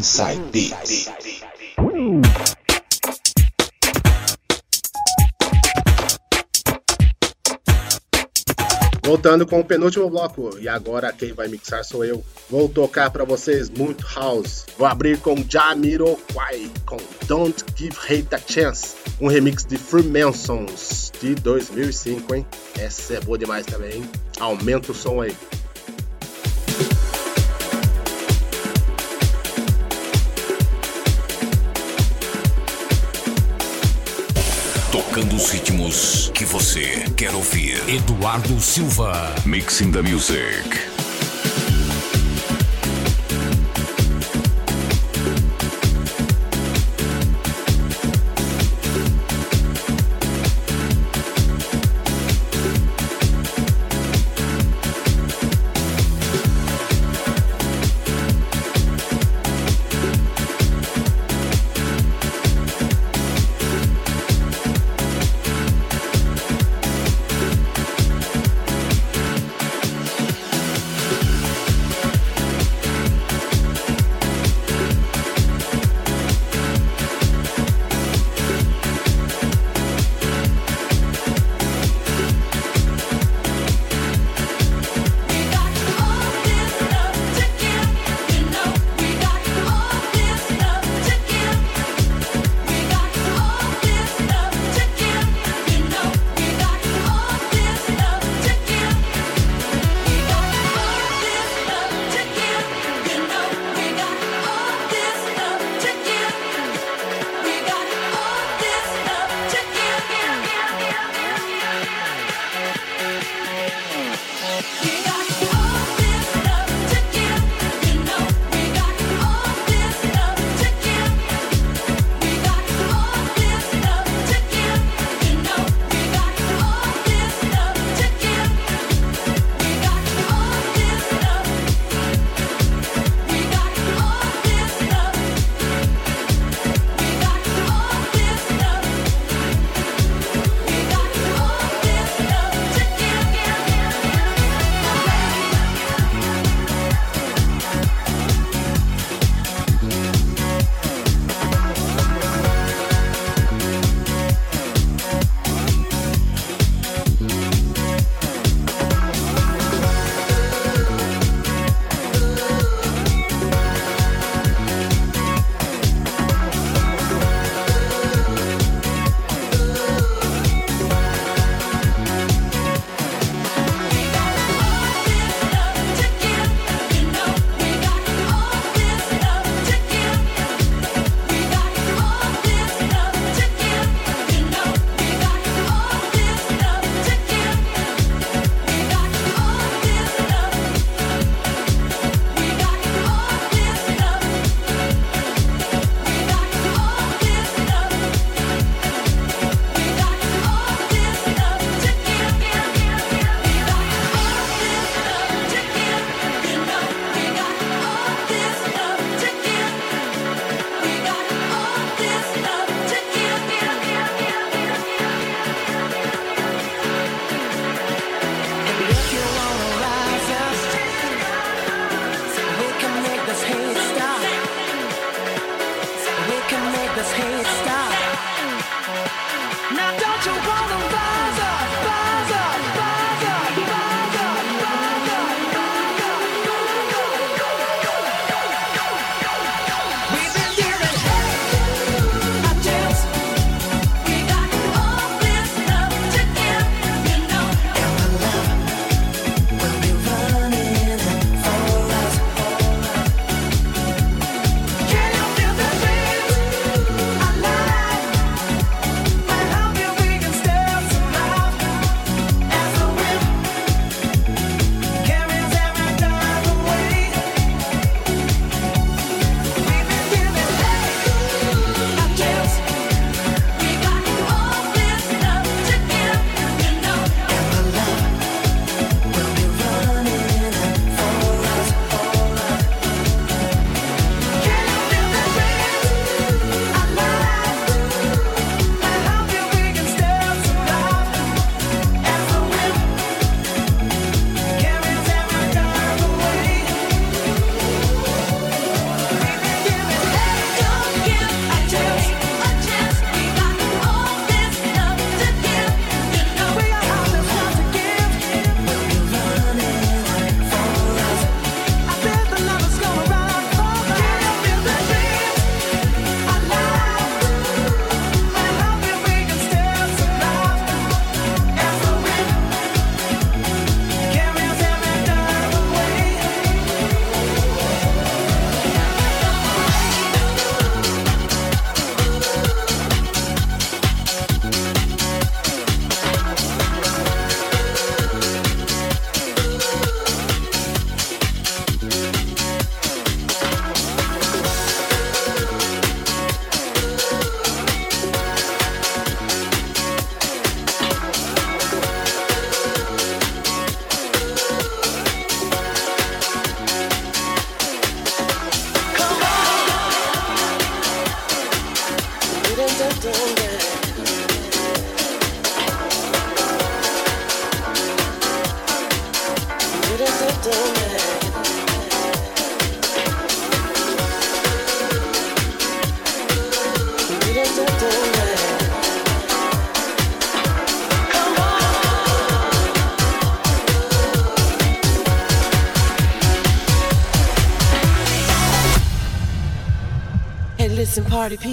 Inside. Voltando com o penúltimo bloco, e agora quem vai mixar sou eu. Vou tocar para vocês muito house. Vou abrir com Jamiroquai com Don't Give Hate a Chance, um remix de Freemasons de 2005, hein? Essa é boa demais também, hein? Aumenta o som aí. Os ritmos que você quer ouvir. Eduardo Silva. Mixing the music.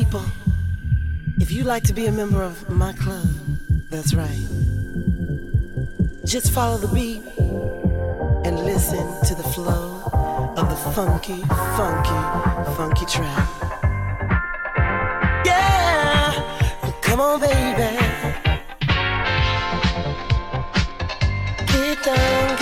People, if you like to be a member of my club, that's right. Just follow the beat and listen to the flow of the funky, funky, funky track. Yeah, come on, baby. Get down,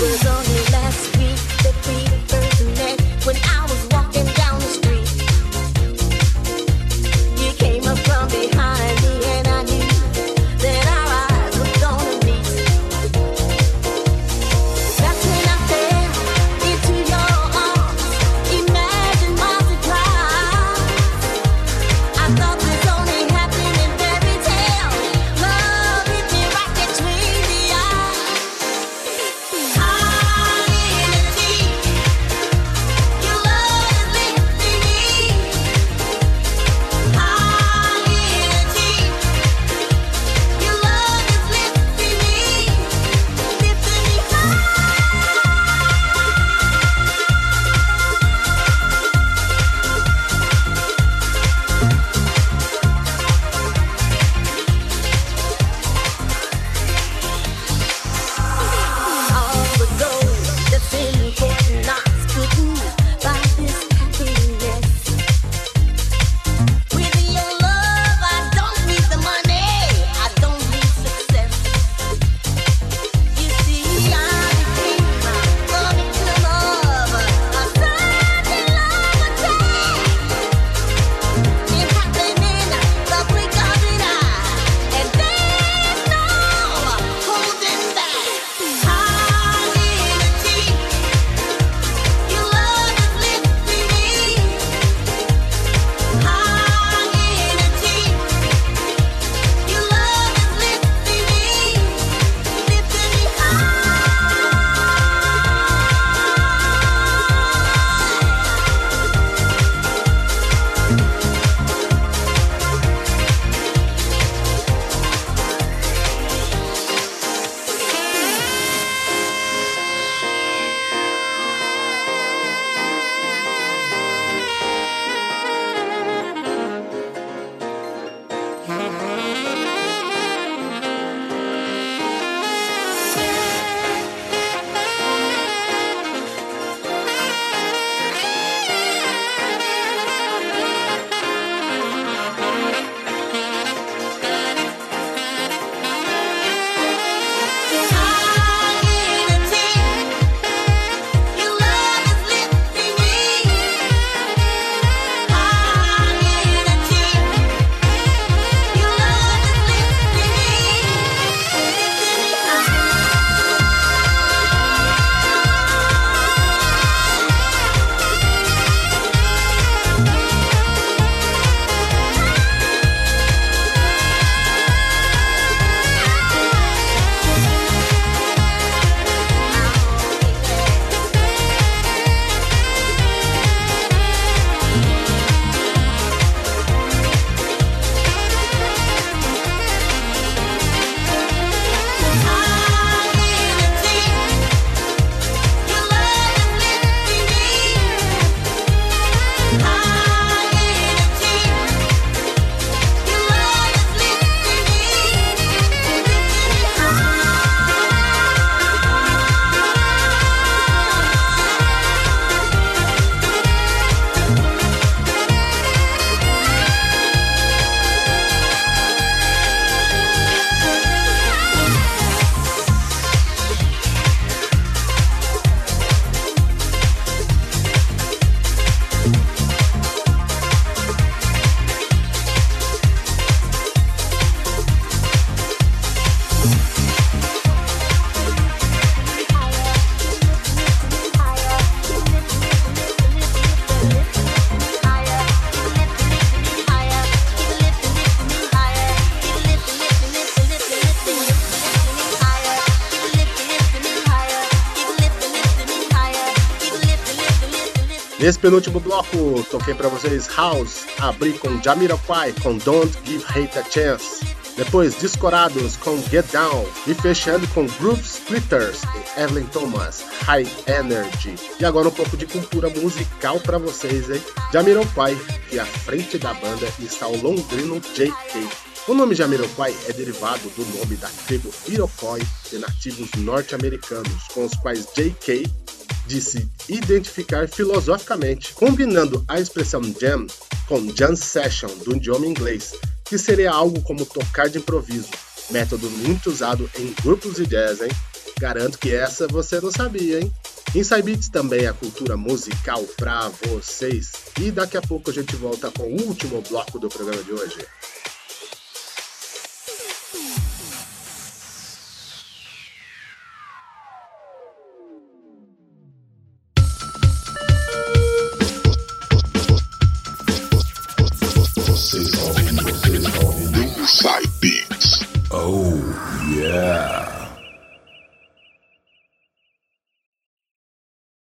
was only Nesse penúltimo bloco, toquei para vocês House, abri com Jamiroquai com Don't Give Hate a Chance. Depois, Discorados com Get Down. E fechando com Groove Splitters e Evelyn Thomas, High Energy. E agora um pouco de cultura musical para vocês, hein? Jamiroquai, que à frente da banda está o londrino J.K. O nome Jamiroquai é derivado do nome da tribo Iroquois de nativos norte-americanos, com os quais J.K. de se identificar filosoficamente, combinando a expressão jam com jam session do idioma inglês, que seria algo como tocar de improviso, método muito usado em grupos de jazz, hein? Garanto que essa você não sabia, hein? Inside Beats também é a cultura musical pra vocês. E daqui a pouco a gente volta com o último bloco do programa de hoje.